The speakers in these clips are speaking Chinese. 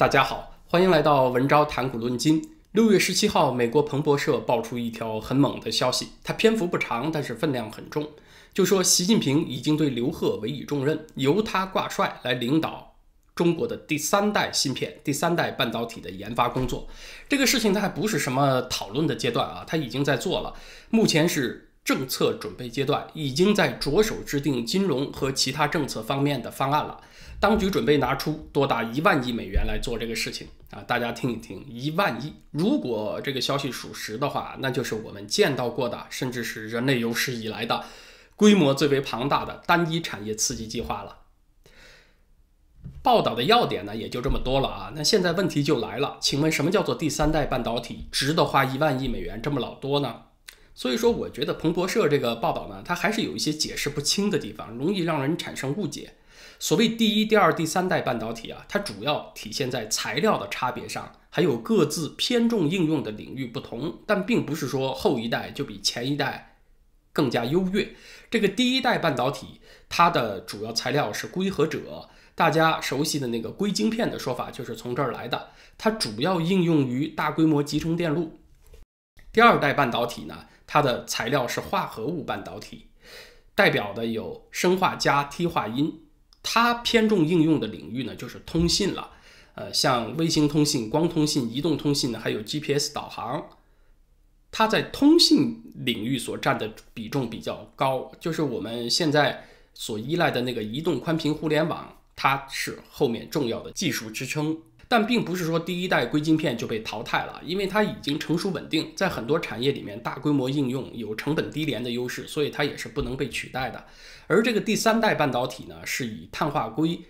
大家好，欢迎来到文昭谈股论金。六月十七号，美国彭博社爆出一条很猛的消息，它篇幅不长，但是分量很重。就说习近平已经对刘鹤委以重任，由他挂帅来领导中国的第三代芯片、第三代半导体的研发工作。这个事情它还不是什么讨论的阶段啊，他已经在做了。目前是。政策准备阶段已经在着手制定金融和其他政策方面的方案了。当局准备拿出多达一万亿美元来做这个事情啊！大家听一听，一万亿，如果这个消息属实的话，那就是我们见到过的，甚至是人类有史以来的规模最为庞大的单一产业刺激计划了。报道的要点呢，也就这么多了啊。那现在问题就来了，请问什么叫做第三代半导体？值得花一万亿美元这么老多呢？所以说，我觉得彭博社这个报道呢，它还是有一些解释不清的地方，容易让人产生误解。所谓第一、第二、第三代半导体啊，它主要体现在材料的差别上，还有各自偏重应用的领域不同，但并不是说后一代就比前一代更加优越。这个第一代半导体，它的主要材料是硅和锗，大家熟悉的那个硅晶片的说法就是从这儿来的，它主要应用于大规模集成电路。第二代半导体呢？它的材料是化合物半导体，代表的有砷化镓、锑化铟。它偏重应用的领域呢，就是通信了。呃，像卫星通信、光通信、移动通信呢，还有 GPS 导航。它在通信领域所占的比重比较高，就是我们现在所依赖的那个移动宽频互联网，它是后面重要的技术支撑。但并不是说第一代硅晶片就被淘汰了，因为它已经成熟稳定，在很多产业里面大规模应用，有成本低廉的优势，所以它也是不能被取代的。而这个第三代半导体呢，是以碳化硅、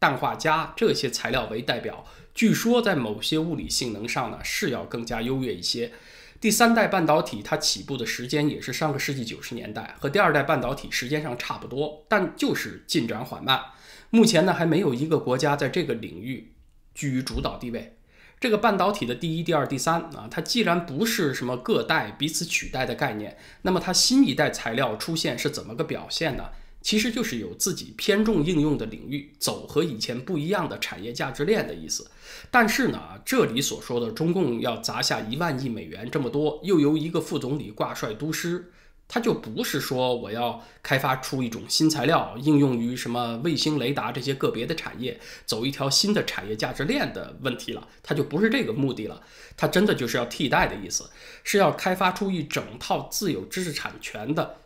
氮化镓这些材料为代表，据说在某些物理性能上呢是要更加优越一些。第三代半导体它起步的时间也是上个世纪九十年代，和第二代半导体时间上差不多，但就是进展缓慢。目前呢，还没有一个国家在这个领域。居于主导地位，这个半导体的第一、第二、第三啊，它既然不是什么各代彼此取代的概念，那么它新一代材料出现是怎么个表现呢？其实就是有自己偏重应用的领域，走和以前不一样的产业价值链的意思。但是呢，这里所说的中共要砸下一万亿美元这么多，又由一个副总理挂帅督师。它就不是说我要开发出一种新材料，应用于什么卫星雷达这些个别的产业，走一条新的产业价值链的问题了。它就不是这个目的了，它真的就是要替代的意思，是要开发出一整套自有知识产权的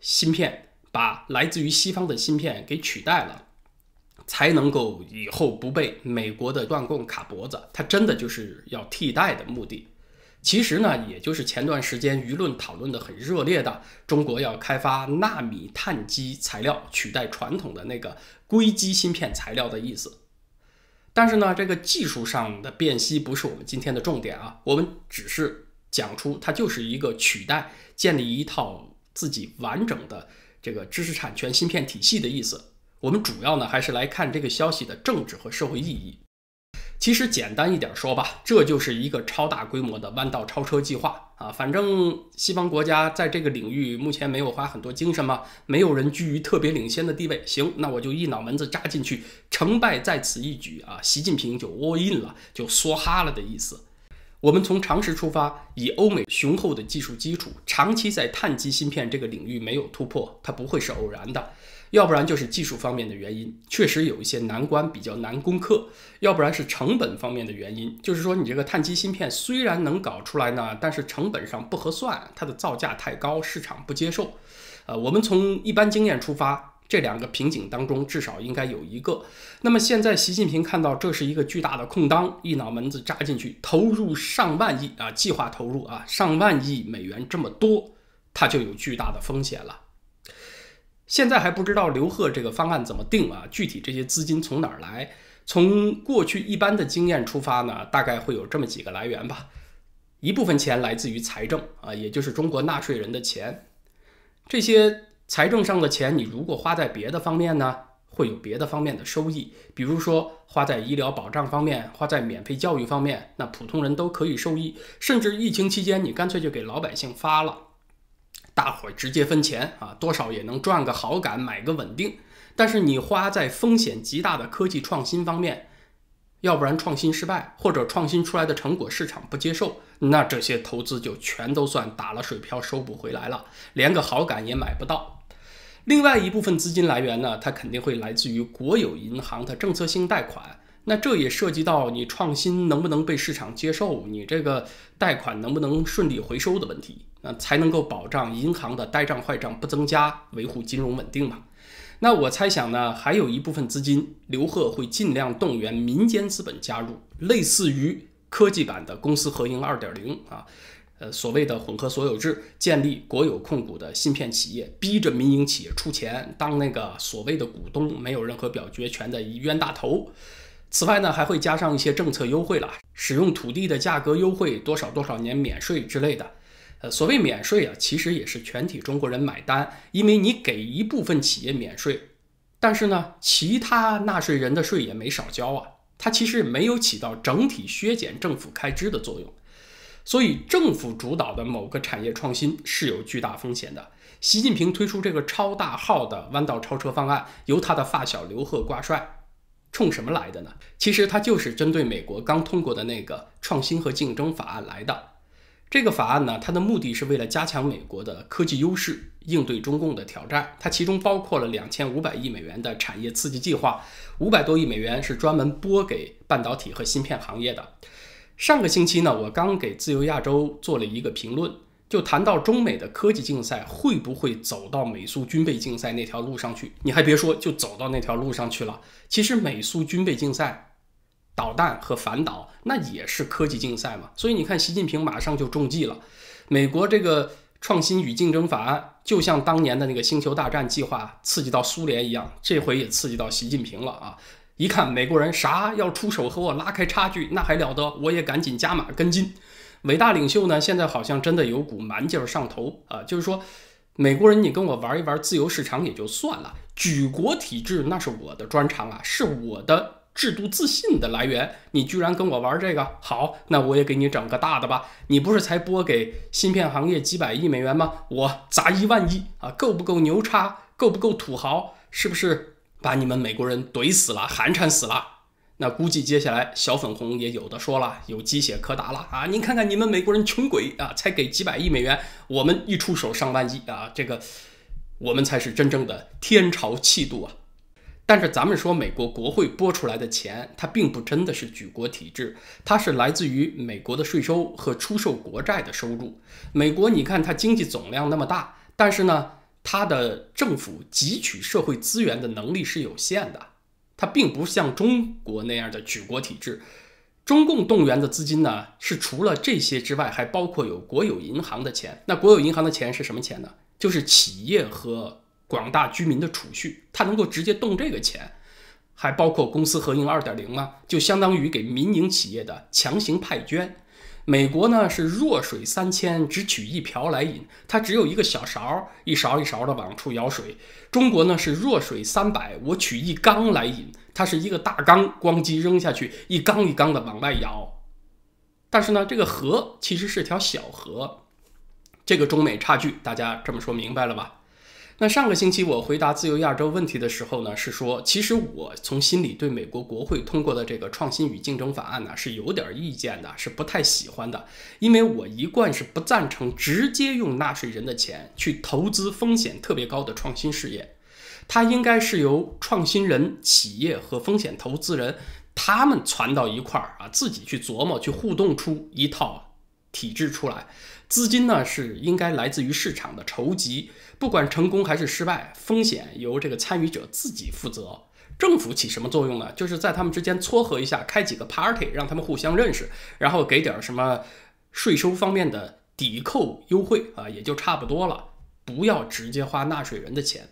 芯片，把来自于西方的芯片给取代了，才能够以后不被美国的断供卡脖子。它真的就是要替代的目的。其实呢，也就是前段时间舆论讨论的很热烈的，中国要开发纳米碳基材料取代传统的那个硅基芯片材料的意思。但是呢，这个技术上的辨析不是我们今天的重点啊，我们只是讲出它就是一个取代、建立一套自己完整的这个知识产权芯片体系的意思。我们主要呢还是来看这个消息的政治和社会意义。其实简单一点说吧，这就是一个超大规模的弯道超车计划啊！反正西方国家在这个领域目前没有花很多精神嘛，没有人居于特别领先的地位。行，那我就一脑门子扎进去，成败在此一举啊！习近平就 all in 了，就梭哈了的意思。我们从常识出发，以欧美雄厚的技术基础，长期在碳基芯片这个领域没有突破，它不会是偶然的。要不然就是技术方面的原因，确实有一些难关比较难攻克；要不然是成本方面的原因，就是说你这个碳基芯片虽然能搞出来呢，但是成本上不合算，它的造价太高，市场不接受。呃，我们从一般经验出发，这两个瓶颈当中至少应该有一个。那么现在习近平看到这是一个巨大的空当，一脑门子扎进去，投入上万亿啊，计划投入啊上万亿美元这么多，它就有巨大的风险了。现在还不知道刘鹤这个方案怎么定啊？具体这些资金从哪儿来？从过去一般的经验出发呢，大概会有这么几个来源吧。一部分钱来自于财政啊，也就是中国纳税人的钱。这些财政上的钱，你如果花在别的方面呢，会有别的方面的收益。比如说花在医疗保障方面，花在免费教育方面，那普通人都可以受益。甚至疫情期间，你干脆就给老百姓发了。大伙儿直接分钱啊，多少也能赚个好感，买个稳定。但是你花在风险极大的科技创新方面，要不然创新失败，或者创新出来的成果市场不接受，那这些投资就全都算打了水漂，收不回来了，连个好感也买不到。另外一部分资金来源呢，它肯定会来自于国有银行的政策性贷款。那这也涉及到你创新能不能被市场接受，你这个贷款能不能顺利回收的问题，那才能够保障银行的呆账坏账不增加，维护金融稳定嘛。那我猜想呢，还有一部分资金，刘鹤会尽量动员民间资本加入，类似于科技版的公私合营二点零啊，呃，所谓的混合所有制，建立国有控股的芯片企业，逼着民营企业出钱当那个所谓的股东，没有任何表决权的冤大头。此外呢，还会加上一些政策优惠了，使用土地的价格优惠，多少多少年免税之类的。呃，所谓免税啊，其实也是全体中国人买单，因为你给一部分企业免税，但是呢，其他纳税人的税也没少交啊，它其实没有起到整体削减政府开支的作用。所以，政府主导的某个产业创新是有巨大风险的。习近平推出这个超大号的弯道超车方案，由他的发小刘鹤挂帅。冲什么来的呢？其实它就是针对美国刚通过的那个创新和竞争法案来的。这个法案呢，它的目的是为了加强美国的科技优势，应对中共的挑战。它其中包括了两千五百亿美元的产业刺激计划，五百多亿美元是专门拨给半导体和芯片行业的。上个星期呢，我刚给自由亚洲做了一个评论。就谈到中美的科技竞赛会不会走到美苏军备竞赛那条路上去？你还别说，就走到那条路上去了。其实美苏军备竞赛，导弹和反导那也是科技竞赛嘛。所以你看，习近平马上就中计了。美国这个创新与竞争法案，就像当年的那个星球大战计划刺激到苏联一样，这回也刺激到习近平了啊！一看美国人啥要出手和我拉开差距，那还了得？我也赶紧加码跟进。伟大领袖呢，现在好像真的有股蛮劲儿上头啊！就是说，美国人，你跟我玩一玩自由市场也就算了，举国体制那是我的专长啊，是我的制度自信的来源。你居然跟我玩这个，好，那我也给你整个大的吧。你不是才拨给芯片行业几百亿美元吗？我砸一万亿啊，够不够牛叉？够不够土豪？是不是把你们美国人怼死了，寒碜死了？那估计接下来小粉红也有的说了，有鸡血可打了啊！您看看你们美国人穷鬼啊，才给几百亿美元，我们一出手上万亿啊！这个我们才是真正的天朝气度啊！但是咱们说美国国会拨出来的钱，它并不真的是举国体制，它是来自于美国的税收和出售国债的收入。美国你看它经济总量那么大，但是呢，它的政府汲取社会资源的能力是有限的。它并不像中国那样的举国体制，中共动员的资金呢，是除了这些之外，还包括有国有银行的钱。那国有银行的钱是什么钱呢？就是企业和广大居民的储蓄，它能够直接动这个钱，还包括公私合营二点零嘛，就相当于给民营企业的强行派捐。美国呢是弱水三千，只取一瓢来饮，它只有一个小勺，一勺一勺的往出舀水。中国呢是弱水三百，我取一缸来饮，它是一个大缸，咣叽扔下去，一缸一缸的往外舀。但是呢，这个河其实是条小河，这个中美差距，大家这么说明白了吧？那上个星期我回答自由亚洲问题的时候呢，是说，其实我从心里对美国国会通过的这个创新与竞争法案呢是有点意见的，是不太喜欢的，因为我一贯是不赞成直接用纳税人的钱去投资风险特别高的创新事业，它应该是由创新人、企业和风险投资人他们攒到一块儿啊，自己去琢磨、去互动出一套体制出来。资金呢是应该来自于市场的筹集，不管成功还是失败，风险由这个参与者自己负责。政府起什么作用呢？就是在他们之间撮合一下，开几个 party，让他们互相认识，然后给点什么税收方面的抵扣优惠啊，也就差不多了。不要直接花纳税人的钱。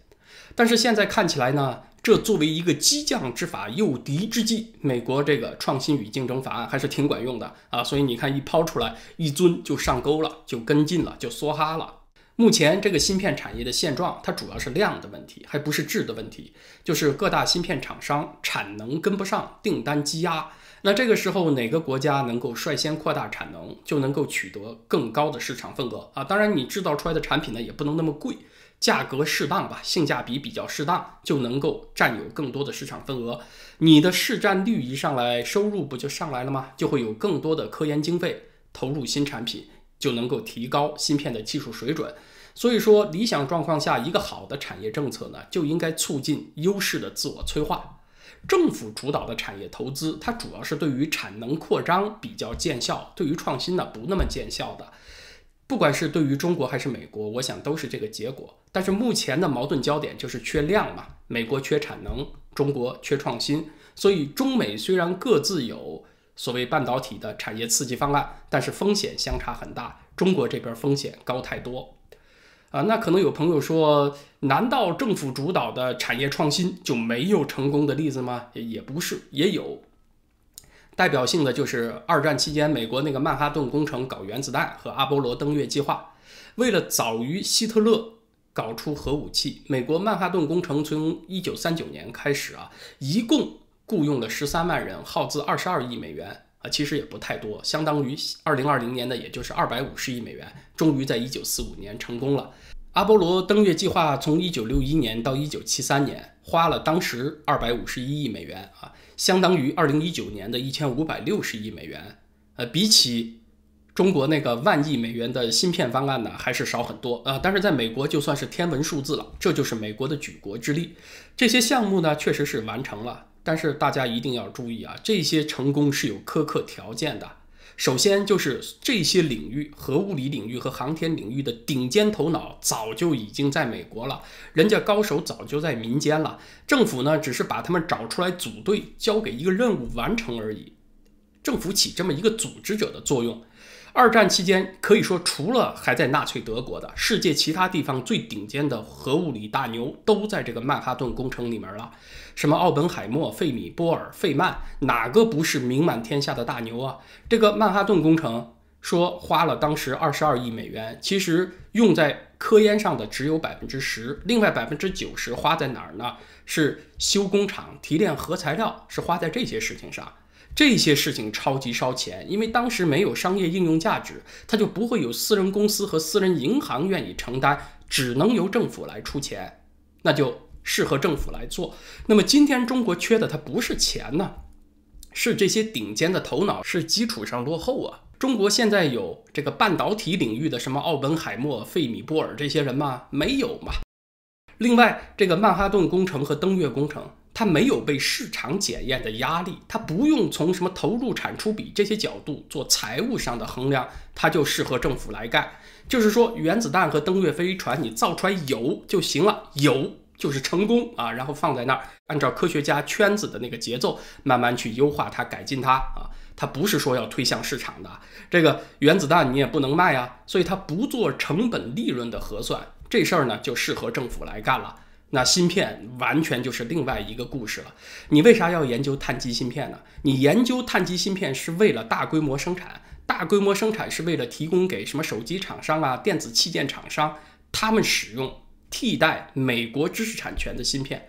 但是现在看起来呢？这作为一个激将之法、诱敌之计，美国这个创新与竞争法案还是挺管用的啊！所以你看，一抛出来，一尊就上钩了，就跟进了，就梭哈了。目前这个芯片产业的现状，它主要是量的问题，还不是质的问题，就是各大芯片厂商产能跟不上，订单积压。那这个时候，哪个国家能够率先扩大产能，就能够取得更高的市场份额啊！当然，你制造出来的产品呢，也不能那么贵。价格适当吧，性价比比较适当，就能够占有更多的市场份额。你的市占率一上来，收入不就上来了吗？就会有更多的科研经费投入新产品，就能够提高芯片的技术水准。所以说，理想状况下，一个好的产业政策呢，就应该促进优势的自我催化。政府主导的产业投资，它主要是对于产能扩张比较见效，对于创新呢不那么见效的。不管是对于中国还是美国，我想都是这个结果。但是目前的矛盾焦点就是缺量嘛，美国缺产能，中国缺创新。所以中美虽然各自有所谓半导体的产业刺激方案，但是风险相差很大，中国这边风险高太多。啊，那可能有朋友说，难道政府主导的产业创新就没有成功的例子吗？也不是，也有。代表性的就是二战期间美国那个曼哈顿工程搞原子弹和阿波罗登月计划，为了早于希特勒搞出核武器，美国曼哈顿工程从一九三九年开始啊，一共雇佣了十三万人，耗资二十二亿美元啊，其实也不太多，相当于二零二零年的也就是二百五十亿美元，终于在一九四五年成功了。阿波罗登月计划从一九六一年到一九七三年，花了当时二百五十一亿美元啊。相当于二零一九年的一千五百六十亿美元，呃，比起中国那个万亿美元的芯片方案呢，还是少很多啊。但是在美国就算是天文数字了，这就是美国的举国之力。这些项目呢，确实是完成了，但是大家一定要注意啊，这些成功是有苛刻条件的。首先就是这些领域，核物理领域和航天领域的顶尖头脑早就已经在美国了，人家高手早就在民间了，政府呢只是把他们找出来组队，交给一个任务完成而已，政府起这么一个组织者的作用。二战期间，可以说除了还在纳粹德国的，世界其他地方最顶尖的核物理大牛都在这个曼哈顿工程里面了。什么奥本海默、费米、波尔、费曼，哪个不是名满天下的大牛啊？这个曼哈顿工程说花了当时二十二亿美元，其实用在科研上的只有百分之十，另外百分之九十花在哪儿呢？是修工厂、提炼核材料，是花在这些事情上。这些事情超级烧钱，因为当时没有商业应用价值，它就不会有私人公司和私人银行愿意承担，只能由政府来出钱，那就适合政府来做。那么今天中国缺的它不是钱呢，是这些顶尖的头脑，是基础上落后啊。中国现在有这个半导体领域的什么奥本海默、费米、波尔这些人吗？没有嘛。另外，这个曼哈顿工程和登月工程。它没有被市场检验的压力，它不用从什么投入产出比这些角度做财务上的衡量，它就适合政府来干。就是说，原子弹和登月飞船你造出来有就行了，有就是成功啊，然后放在那儿，按照科学家圈子的那个节奏慢慢去优化它、改进它啊。它不是说要推向市场的，这个原子弹你也不能卖啊，所以它不做成本利润的核算，这事儿呢就适合政府来干了。那芯片完全就是另外一个故事了。你为啥要研究碳基芯片呢？你研究碳基芯片是为了大规模生产，大规模生产是为了提供给什么手机厂商啊、电子器件厂商，他们使用替代美国知识产权的芯片。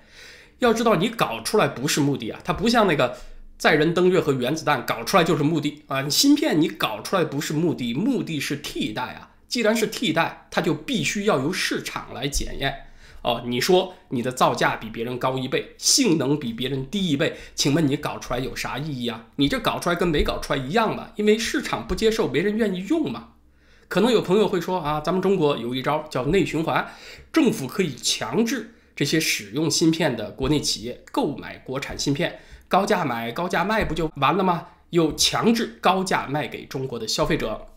要知道，你搞出来不是目的啊，它不像那个载人登月和原子弹搞出来就是目的啊。你芯片你搞出来不是目的，目的是替代啊。既然是替代，它就必须要由市场来检验。哦，你说你的造价比别人高一倍，性能比别人低一倍，请问你搞出来有啥意义啊？你这搞出来跟没搞出来一样嘛？因为市场不接受，没人愿意用嘛。可能有朋友会说啊，咱们中国有一招叫内循环，政府可以强制这些使用芯片的国内企业购买国产芯片，高价买高价卖不就完了吗？又强制高价卖给中国的消费者，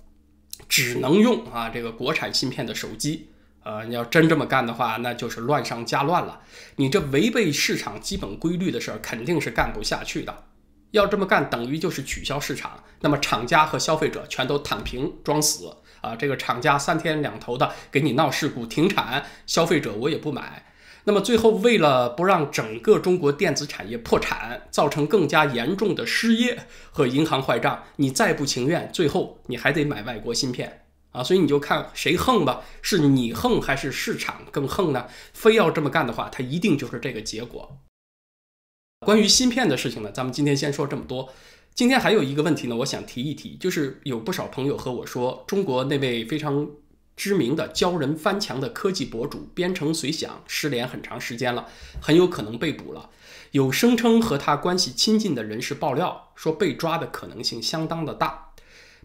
只能用啊这个国产芯片的手机。呃，你要真这么干的话，那就是乱上加乱了。你这违背市场基本规律的事儿，肯定是干不下去的。要这么干，等于就是取消市场，那么厂家和消费者全都躺平装死啊！这个厂家三天两头的给你闹事故停产，消费者我也不买。那么最后，为了不让整个中国电子产业破产，造成更加严重的失业和银行坏账，你再不情愿，最后你还得买外国芯片。啊，所以你就看谁横吧，是你横还是市场更横呢？非要这么干的话，它一定就是这个结果。关于芯片的事情呢，咱们今天先说这么多。今天还有一个问题呢，我想提一提，就是有不少朋友和我说，中国那位非常知名的教人翻墙的科技博主边城随想失联很长时间了，很有可能被捕了。有声称和他关系亲近的人士爆料说，被抓的可能性相当的大。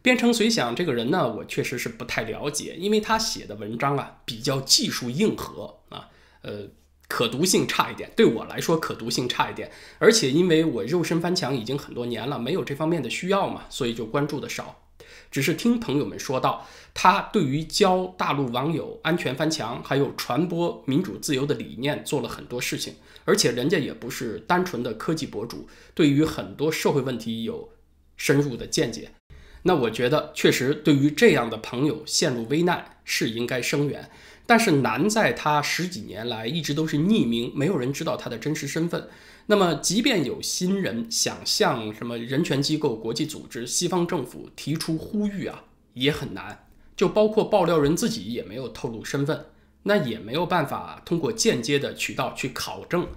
边城随想这个人呢，我确实是不太了解，因为他写的文章啊比较技术硬核啊，呃，可读性差一点。对我来说，可读性差一点。而且因为我肉身翻墙已经很多年了，没有这方面的需要嘛，所以就关注的少。只是听朋友们说到，他对于教大陆网友安全翻墙，还有传播民主自由的理念做了很多事情，而且人家也不是单纯的科技博主，对于很多社会问题有深入的见解。那我觉得，确实对于这样的朋友陷入危难是应该声援，但是难在他十几年来一直都是匿名，没有人知道他的真实身份。那么，即便有新人想向什么人权机构、国际组织、西方政府提出呼吁啊，也很难。就包括爆料人自己也没有透露身份，那也没有办法通过间接的渠道去考证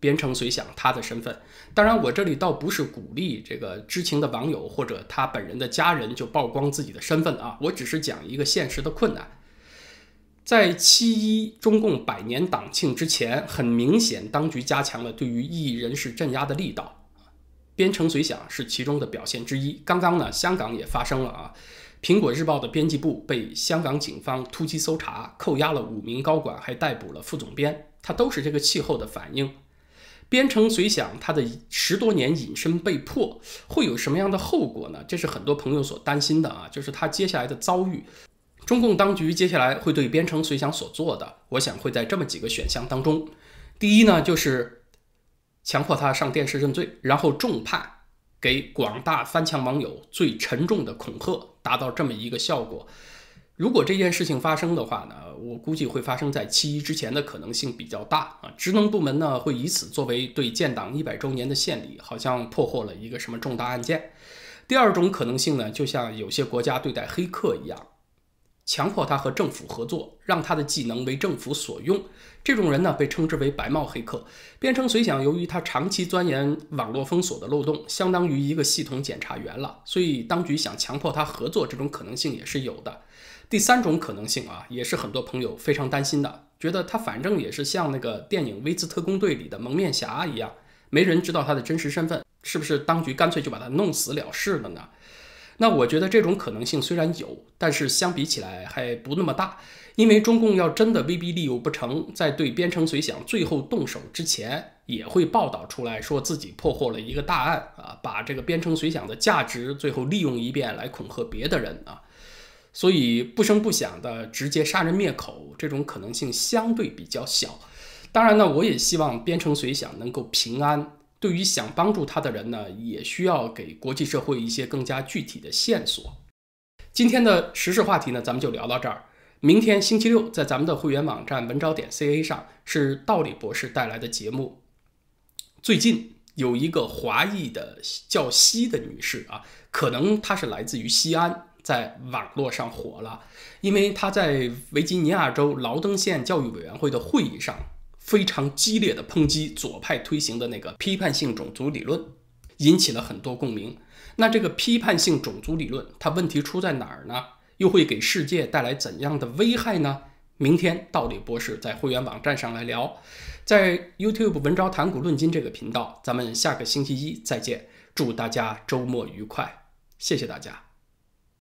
编程随想他的身份。当然，我这里倒不是鼓励这个知情的网友或者他本人的家人就曝光自己的身份啊，我只是讲一个现实的困难。在七一中共百年党庆之前，很明显，当局加强了对于异议人士镇压的力道，编程随想是其中的表现之一。刚刚呢，香港也发生了啊，苹果日报的编辑部被香港警方突击搜查，扣押了五名高管，还逮捕了副总编，它都是这个气候的反应。编程随想他的十多年隐身被迫，会有什么样的后果呢？这是很多朋友所担心的啊，就是他接下来的遭遇。中共当局接下来会对边城随想所做的，我想会在这么几个选项当中。第一呢，就是强迫他上电视认罪，然后重判，给广大翻墙网友最沉重的恐吓，达到这么一个效果。如果这件事情发生的话呢，我估计会发生在七一之前的可能性比较大啊。职能部门呢会以此作为对建党一百周年的献礼，好像破获了一个什么重大案件。第二种可能性呢，就像有些国家对待黑客一样。强迫他和政府合作，让他的技能为政府所用。这种人呢，被称之为白帽黑客。编程随想，由于他长期钻研网络封锁的漏洞，相当于一个系统检查员了，所以当局想强迫他合作，这种可能性也是有的。第三种可能性啊，也是很多朋友非常担心的，觉得他反正也是像那个电影《威兹特工队》里的蒙面侠一样，没人知道他的真实身份，是不是当局干脆就把他弄死了事了呢？那我觉得这种可能性虽然有，但是相比起来还不那么大，因为中共要真的威逼利诱不成，在对边城随想最后动手之前，也会报道出来说自己破获了一个大案啊，把这个边城随想的价值最后利用一遍来恐吓别的人啊，所以不声不响的直接杀人灭口这种可能性相对比较小。当然呢，我也希望边城随想能够平安。对于想帮助他的人呢，也需要给国际社会一些更加具体的线索。今天的时事话题呢，咱们就聊到这儿。明天星期六，在咱们的会员网站文招点 ca 上，是道理博士带来的节目。最近有一个华裔的叫西的女士啊，可能她是来自于西安，在网络上火了，因为他在维吉尼亚州劳登县教育委员会的会议上。非常激烈的抨击左派推行的那个批判性种族理论，引起了很多共鸣。那这个批判性种族理论，它问题出在哪儿呢？又会给世界带来怎样的危害呢？明天道理博士在会员网站上来聊，在 YouTube 文昭谈古论今这个频道，咱们下个星期一再见。祝大家周末愉快，谢谢大家。